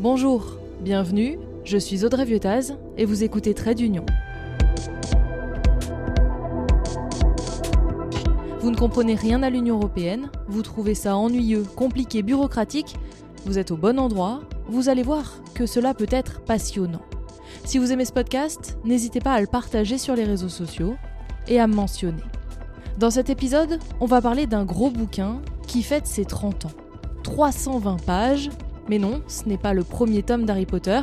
Bonjour, bienvenue, je suis Audrey Viotaz et vous écoutez Trait d'Union. Vous ne comprenez rien à l'Union européenne, vous trouvez ça ennuyeux, compliqué, bureaucratique, vous êtes au bon endroit, vous allez voir que cela peut être passionnant. Si vous aimez ce podcast, n'hésitez pas à le partager sur les réseaux sociaux et à me mentionner. Dans cet épisode, on va parler d'un gros bouquin qui fête ses 30 ans. 320 pages, mais non, ce n'est pas le premier tome d'Harry Potter,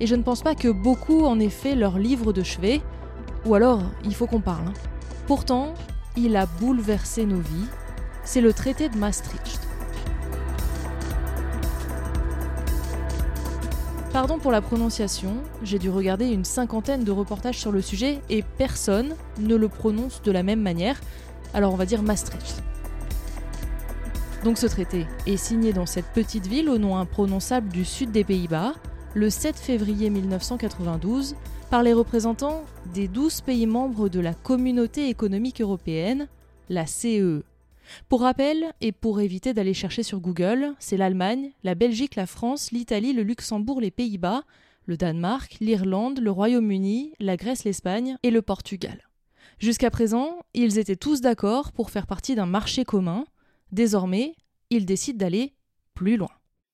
et je ne pense pas que beaucoup en aient fait leur livre de chevet, ou alors il faut qu'on parle. Hein. Pourtant, il a bouleversé nos vies, c'est le traité de Maastricht. Pardon pour la prononciation, j'ai dû regarder une cinquantaine de reportages sur le sujet et personne ne le prononce de la même manière, alors on va dire Maastricht. Donc ce traité est signé dans cette petite ville au nom imprononçable du sud des Pays-Bas, le 7 février 1992, par les représentants des 12 pays membres de la Communauté économique européenne, la CE. Pour rappel, et pour éviter d'aller chercher sur Google, c'est l'Allemagne, la Belgique, la France, l'Italie, le Luxembourg, les Pays-Bas, le Danemark, l'Irlande, le Royaume-Uni, la Grèce, l'Espagne et le Portugal. Jusqu'à présent, ils étaient tous d'accord pour faire partie d'un marché commun, Désormais, il décide d'aller plus loin.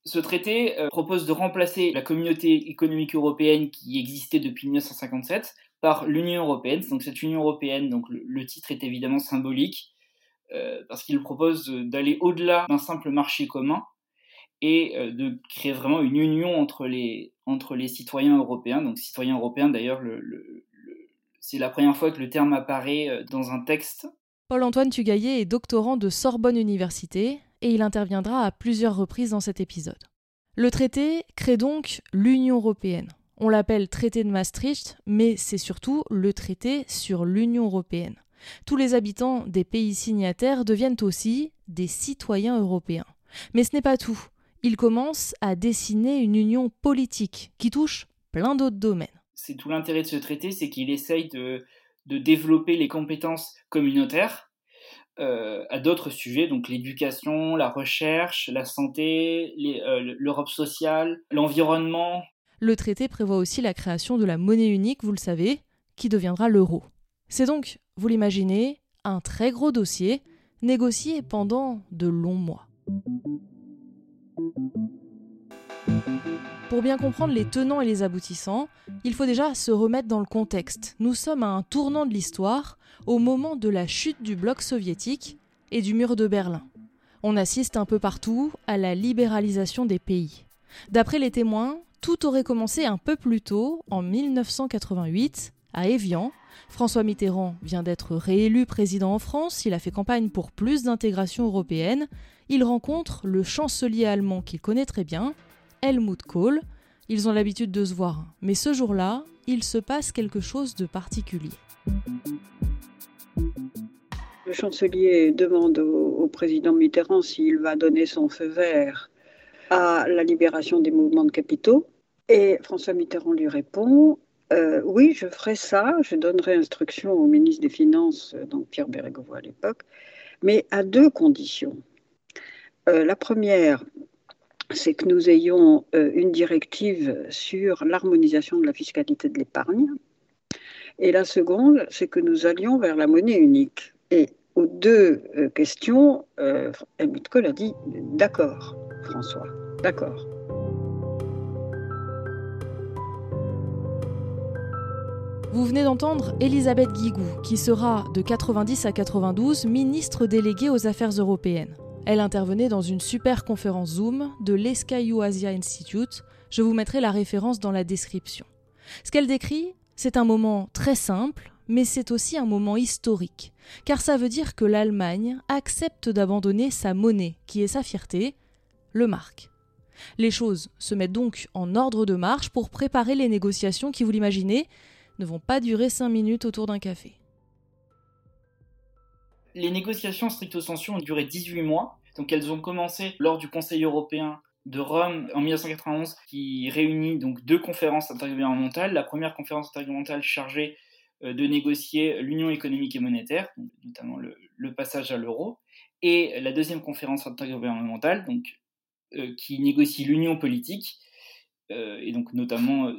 Ce traité euh, propose de remplacer la communauté économique européenne qui existait depuis 1957 par l'Union européenne. Donc cette Union européenne, donc le, titre est évidemment symbolique euh, parce qu'il propose d'aller au-delà d'un simple marché commun et euh, de créer vraiment une union entre les, entre les citoyens européens. Donc citoyens européens d'ailleurs, c'est la première fois que le terme apparaît dans un texte Paul-Antoine Tugaillet est doctorant de Sorbonne Université et il interviendra à plusieurs reprises dans cet épisode. Le traité crée donc l'Union européenne. On l'appelle traité de Maastricht, mais c'est surtout le traité sur l'Union européenne. Tous les habitants des pays signataires deviennent aussi des citoyens européens. Mais ce n'est pas tout. Il commence à dessiner une union politique qui touche plein d'autres domaines. C'est tout l'intérêt de ce traité, c'est qu'il essaye de, de développer les compétences communautaires euh, à d'autres sujets, donc l'éducation, la recherche, la santé, euh, l'Europe sociale, l'environnement. Le traité prévoit aussi la création de la monnaie unique, vous le savez, qui deviendra l'euro. C'est donc, vous l'imaginez, un très gros dossier, négocié pendant de longs mois. Pour bien comprendre les tenants et les aboutissants, il faut déjà se remettre dans le contexte. Nous sommes à un tournant de l'histoire, au moment de la chute du bloc soviétique et du mur de Berlin. On assiste un peu partout à la libéralisation des pays. D'après les témoins, tout aurait commencé un peu plus tôt, en 1988, à Évian. François Mitterrand vient d'être réélu président en France, il a fait campagne pour plus d'intégration européenne, il rencontre le chancelier allemand qu'il connaît très bien, Helmut Kohl. Ils ont l'habitude de se voir, mais ce jour-là, il se passe quelque chose de particulier. Le chancelier demande au, président Mitterrand s'il va donner son feu vert à la libération des mouvements de capitaux. Et François Mitterrand lui répond euh, Oui, je ferai ça, je donnerai instruction au ministre des Finances, donc Pierre Bérégovoy à l'époque, mais à deux conditions. Euh, la première, c'est que nous ayons euh, une directive sur l'harmonisation de la fiscalité de l'épargne. Et la seconde, c'est que nous allions vers la monnaie unique. Et aux deux euh, questions, euh, Helmut a dit d'accord, François, d'accord. Vous venez d'entendre Elisabeth Guigou, qui sera de 90 à 92 ministre déléguée aux affaires européennes. Elle intervenait dans une super conférence Zoom de l'Escayu Asia Institute. Je vous mettrai la référence dans la description. Ce qu'elle décrit, c'est un moment très simple, mais c'est aussi un moment historique, car ça veut dire que l'Allemagne accepte d'abandonner sa monnaie, qui est sa fierté, le mark. Les choses se mettent donc en ordre de marche pour préparer les négociations qui, vous l'imaginez, ne vont pas durer cinq minutes autour d'un café les négociations stricto sensu ont duré 18 mois. Donc elles ont commencé lors du Conseil européen de Rome en 1991 qui réunit donc deux conférences intergouvernementales. La première conférence intergouvernementale chargée euh, de négocier l'union économique et monétaire, notamment le, passage à l'euro, et la deuxième conférence intergouvernementale donc, euh, qui négocie l'union politique et donc notamment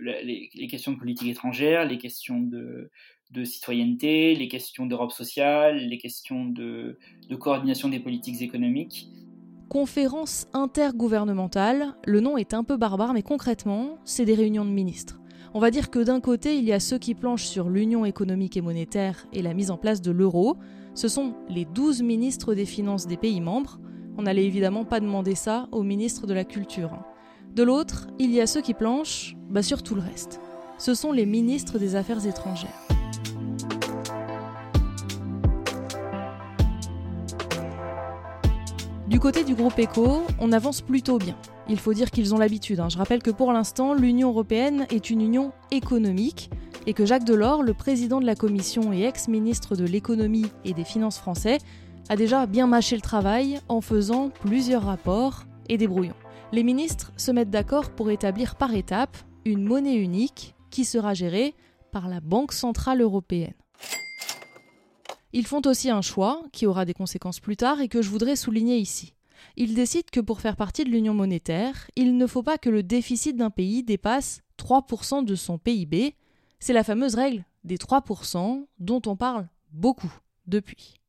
les, questions de politique étrangère, les questions de, de citoyenneté, les questions d'Europe sociale, les questions de, coordination des politiques économiques. Conférence intergouvernementale, le nom est un peu barbare, mais concrètement, c'est des réunions de ministres. On va dire que d'un côté, il y a ceux qui planchent sur l'union économique et monétaire et la mise en place de l'euro. Ce sont les 12 ministres des Finances des pays membres. On n'allait évidemment pas demander ça au ministre de la Culture. De l'autre, il y a ceux qui planchent bah, sur tout le reste. Ce sont les ministres des Affaires étrangères. Du côté du groupe ECO, on avance plutôt bien. Il faut dire qu'ils ont l'habitude. Hein. Je rappelle que pour l'instant, l'Union européenne est une union économique et que Jacques Delors, le président de la Commission et ex-ministre de l'économie et des finances français, a déjà bien mâché le travail en faisant plusieurs rapports et des brouillons. Les ministres se mettent d'accord pour établir par étapes une monnaie unique qui sera gérée par la Banque centrale européenne. Ils font aussi un choix, qui aura des conséquences plus tard et que je voudrais souligner ici. Ils décident que pour faire partie de l'union monétaire, il ne faut pas que le déficit d'un pays dépasse 3% de son PIB. C'est la fameuse règle des 3% dont on parle beaucoup depuis.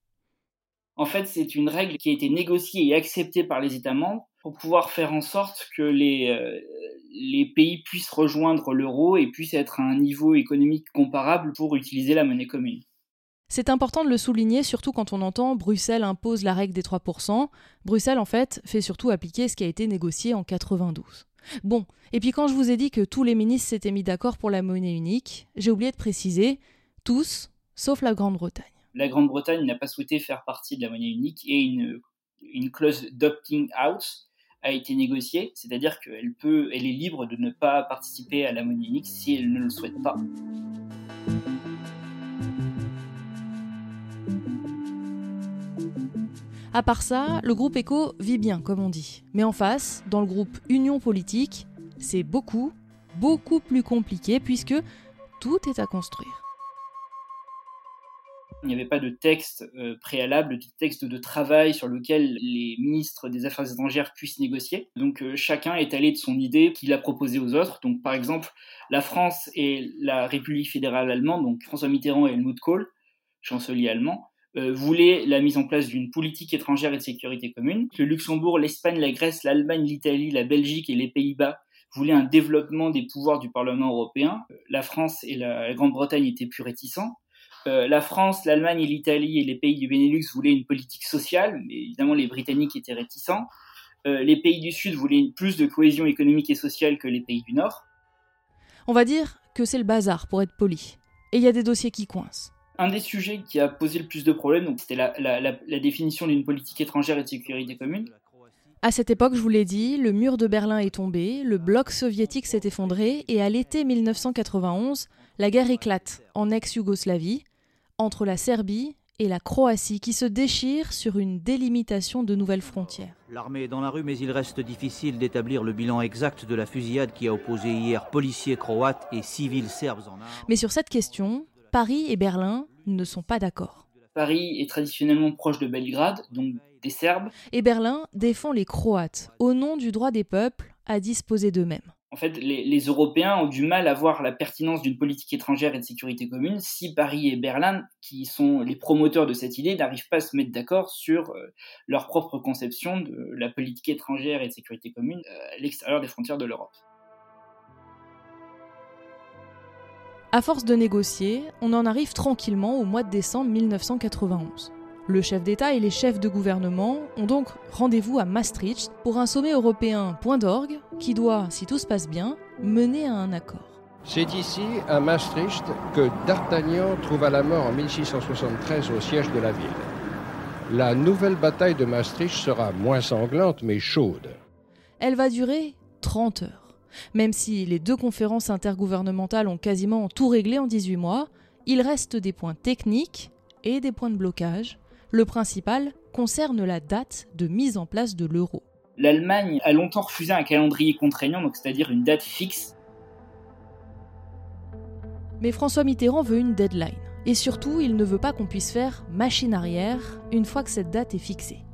En fait, c'est une règle qui a été négociée et acceptée par les États membres pour pouvoir faire en sorte que les, euh, pays puissent rejoindre l'euro et puissent être à un niveau économique comparable pour utiliser la monnaie commune. C'est important de le souligner, surtout quand on entend Bruxelles impose la règle des 3%. Bruxelles, en fait, fait surtout appliquer ce qui a été négocié en 92. Bon, et puis quand je vous ai dit que tous les ministres s'étaient mis d'accord pour la monnaie unique, j'ai oublié de préciser, tous, sauf la Grande-Bretagne. La Grande-Bretagne n'a pas souhaité faire partie de la monnaie unique et une, clause d'opting out a été négociée, c'est-à-dire qu'elle peut, elle est libre de ne pas participer à la monnaie unique si elle ne le souhaite pas. À part ça, le groupe ECO vit bien, comme on dit. Mais en face, dans le groupe Union politique, c'est beaucoup, beaucoup plus compliqué puisque tout est à construire. Il n'y avait pas de texte euh, préalable, de texte de travail sur lequel les ministres des Affaires étrangères puissent négocier. Donc euh, chacun est allé de son idée qu'il a proposée aux autres. Donc par exemple, la France et la République fédérale allemande, donc François Mitterrand et Helmut Kohl, chancelier allemand, euh, voulait la mise en place d'une politique étrangère et de sécurité commune. Le Luxembourg, l'Espagne, la Grèce, l'Allemagne, l'Italie, la Belgique et les Pays-Bas voulaient un développement des pouvoirs du Parlement européen. Euh, la France et la Grande-Bretagne étaient plus réticents. Euh, la France, l'Allemagne et l'Italie et les pays du Benelux voulaient une politique sociale, mais évidemment les Britanniques étaient réticents. les pays du Sud voulaient plus de cohésion économique et sociale que les pays du Nord. On va dire que c'est le bazar, pour être poli. Et il y a des dossiers qui coincent. Un des sujets qui a posé le plus de problèmes, c'était la, définition d'une politique étrangère et de sécurité commune. À cette époque, je vous l'ai dit, le mur de Berlin est tombé, le bloc soviétique s'est effondré et à l'été 1991, la guerre éclate en ex-Yougoslavie entre la Serbie et la Croatie qui se déchirent sur une délimitation de nouvelles frontières. L'armée est dans la rue, mais il reste difficile d'établir le bilan exact de la fusillade qui a opposé hier policiers croates et civils serbes en armes. Mais sur cette question, Paris et Berlin ne sont pas d'accord. Paris est traditionnellement proche de Belgrade, donc des Serbes. Et Berlin défend les Croates, au nom du droit des peuples à disposer d'eux-mêmes. En fait, les, Européens ont du mal à voir la pertinence d'une politique étrangère et de sécurité commune si Paris et Berlin, qui sont les promoteurs de cette idée, n'arrivent pas à se mettre d'accord sur euh, leur propre conception de la politique étrangère et de sécurité commune euh, à l'extérieur des frontières de l'Europe. À force de négocier, on en arrive tranquillement au mois de décembre 1991. Le chef d'État et les chefs de gouvernement ont donc rendez-vous à Maastricht pour un sommet européen point d'orgue qui doit, si tout se passe bien, mener à un accord. C'est ici, à Maastricht, que D'Artagnan trouva la mort en 1673 au siège de la ville. La nouvelle bataille de Maastricht sera moins sanglante mais chaude. Elle va durer 30 heures. Même si les deux conférences intergouvernementales ont quasiment tout réglé en 18 mois, il reste des points techniques et des points de blocage. Le principal concerne la date de mise en place de l'euro. L'Allemagne a longtemps refusé un calendrier contraignant, donc c'est-à-dire une date fixe. Mais François Mitterrand veut une deadline. Et surtout, il ne veut pas qu'on puisse faire machine arrière une fois que cette date est fixée.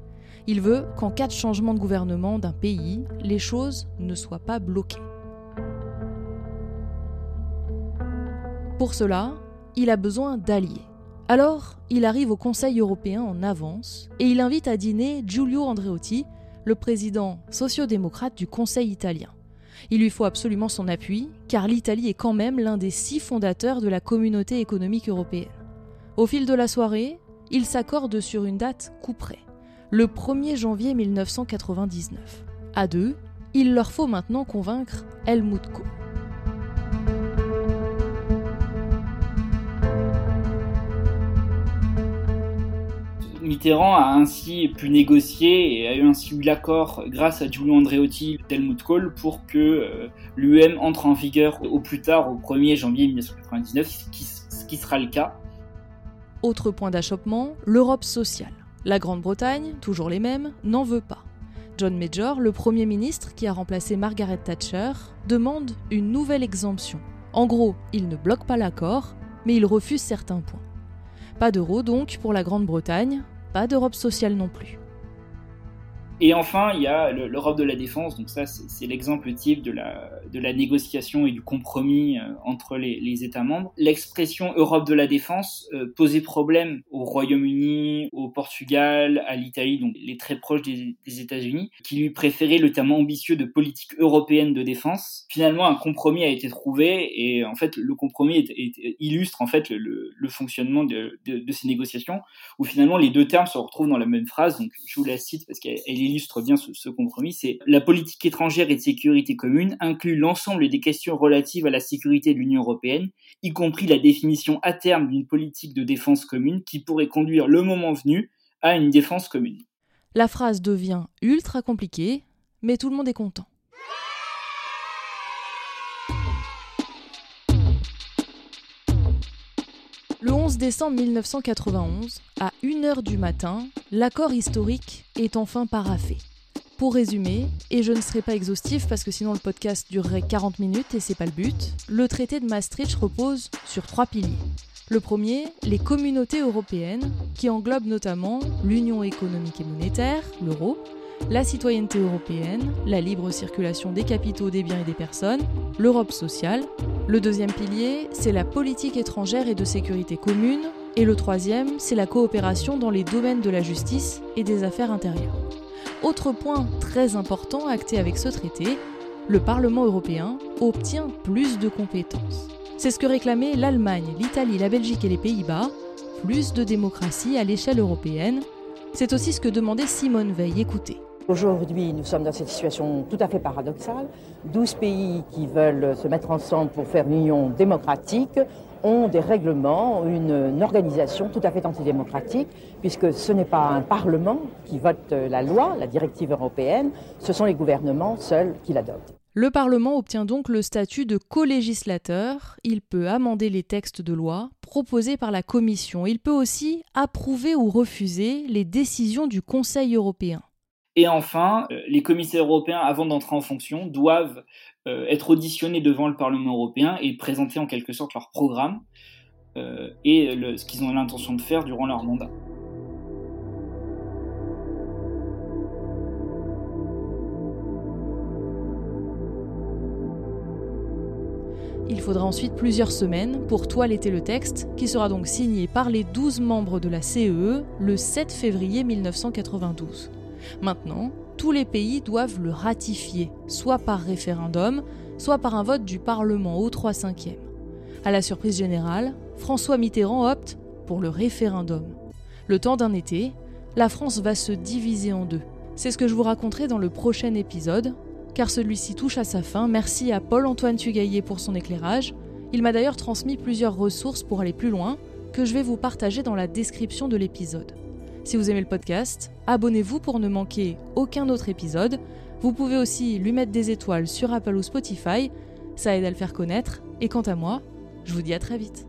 Il veut qu'en cas de changement de gouvernement d'un pays, les choses ne soient pas bloquées. Pour cela, il a besoin d'alliés. Alors, il arrive au Conseil européen en avance et il invite à dîner Giulio Andreotti, le président sociodémocrate du Conseil italien. Il lui faut absolument son appui, car l'Italie est quand même l'un des six fondateurs de la communauté économique européenne. Au fil de la soirée, ils s'accordent sur une date couperée, le 1er janvier 1999. À deux, il leur faut maintenant convaincre Helmut Kohl. Mitterrand a ainsi pu négocier et a eu ainsi eu l'accord grâce à Giulio Andreotti d'Helmut Kohl pour que euh, l'UM entre en vigueur au plus tard au 1er janvier 1999, ce qui sera le cas. Autre point d'achoppement, l'Europe sociale. La Grande-Bretagne, toujours les mêmes, n'en veut pas. John Major, le Premier ministre qui a remplacé Margaret Thatcher, demande une nouvelle exemption. En gros, il ne bloque pas l'accord, mais il refuse certains points. Pas d'euro donc pour la Grande-Bretagne, pas d'Europe sociale non plus. Et enfin, il y a l'Europe de la défense. Donc ça, c'est l'exemple type de la, de la négociation et du compromis euh, entre les, les États membres. L'expression Europe de la défense euh, posait problème au Royaume-Uni, au Portugal, à l'Italie, donc les très proches des, États-Unis, qui lui préféraient le terme ambitieux de politique européenne de défense. Finalement, un compromis a été trouvé et en fait, le compromis illustre en fait le, le fonctionnement de, de, de, ces négociations, où finalement les deux termes se retrouvent dans la même phrase. Donc je vous la cite parce qu'elle est illustre bien ce, ce compromis, c'est la politique étrangère et de sécurité commune inclut l'ensemble des questions relatives à la sécurité de l'Union européenne, y compris la définition à terme d'une politique de défense commune qui pourrait conduire le moment venu à une défense commune. La phrase devient ultra compliquée, mais tout le monde est content. Le 11 décembre 1991, à 1h du matin, l'accord historique est enfin paraphé. Pour résumer, et je ne serai pas exhaustif parce que sinon le podcast durerait 40 minutes et c'est pas le but, le traité de Maastricht repose sur trois piliers. Le premier, les communautés européennes, qui englobent notamment l'union économique et monétaire, l'euro, la citoyenneté européenne, la libre circulation des capitaux, des biens et des personnes, l'Europe sociale. Le deuxième pilier, c'est la politique étrangère et de sécurité commune. Et le troisième, c'est la coopération dans les domaines de la justice et des affaires intérieures. Autre point très important acté avec ce traité, le Parlement européen obtient plus de compétences. C'est ce que réclamaient l'Allemagne, l'Italie, la Belgique et les Pays-Bas, plus de démocratie à l'échelle européenne. C'est aussi ce que demandait Simone Veil. Écoutez. Aujourd'hui, nous sommes dans cette situation tout à fait paradoxale. 12 pays qui veulent se mettre ensemble pour faire une union démocratique ont des règlements, une, une organisation tout à fait antidémocratique, puisque ce n'est pas un Parlement qui vote la loi, la directive européenne, ce sont les gouvernements seuls qui l'adoptent. Le Parlement obtient donc le statut de co-législateur. Il peut amender les textes de loi proposés par la Commission. Il peut aussi approuver ou refuser les décisions du Conseil européen. Et enfin, euh, les commissaires européens, avant d'entrer en fonction, doivent euh, être auditionnés devant le Parlement européen et présenter en quelque sorte leur programme euh, et ce qu'ils ont l'intention de faire durant leur mandat. Il faudra ensuite plusieurs semaines pour toiletter le texte, qui sera donc signé par les 12 membres de la CEE e le 7 février 1992. Maintenant, tous les pays doivent le ratifier, soit par référendum, soit par un vote du Parlement au 3 5 e À la surprise générale, François Mitterrand opte pour le référendum. Le temps d'un été, la France va se diviser en deux. C'est ce que je vous raconterai dans le prochain épisode, car celui-ci touche à sa fin. Merci à Paul-Antoine Tugaillet pour son éclairage. Il m'a d'ailleurs transmis plusieurs ressources pour aller plus loin, que je vais vous partager dans la description de l'épisode. Si vous aimez le podcast, abonnez-vous pour ne manquer aucun autre épisode. Vous pouvez aussi lui mettre des étoiles sur Apple ou Spotify, ça aide à le faire connaître. Et quant à moi, je vous dis à très vite.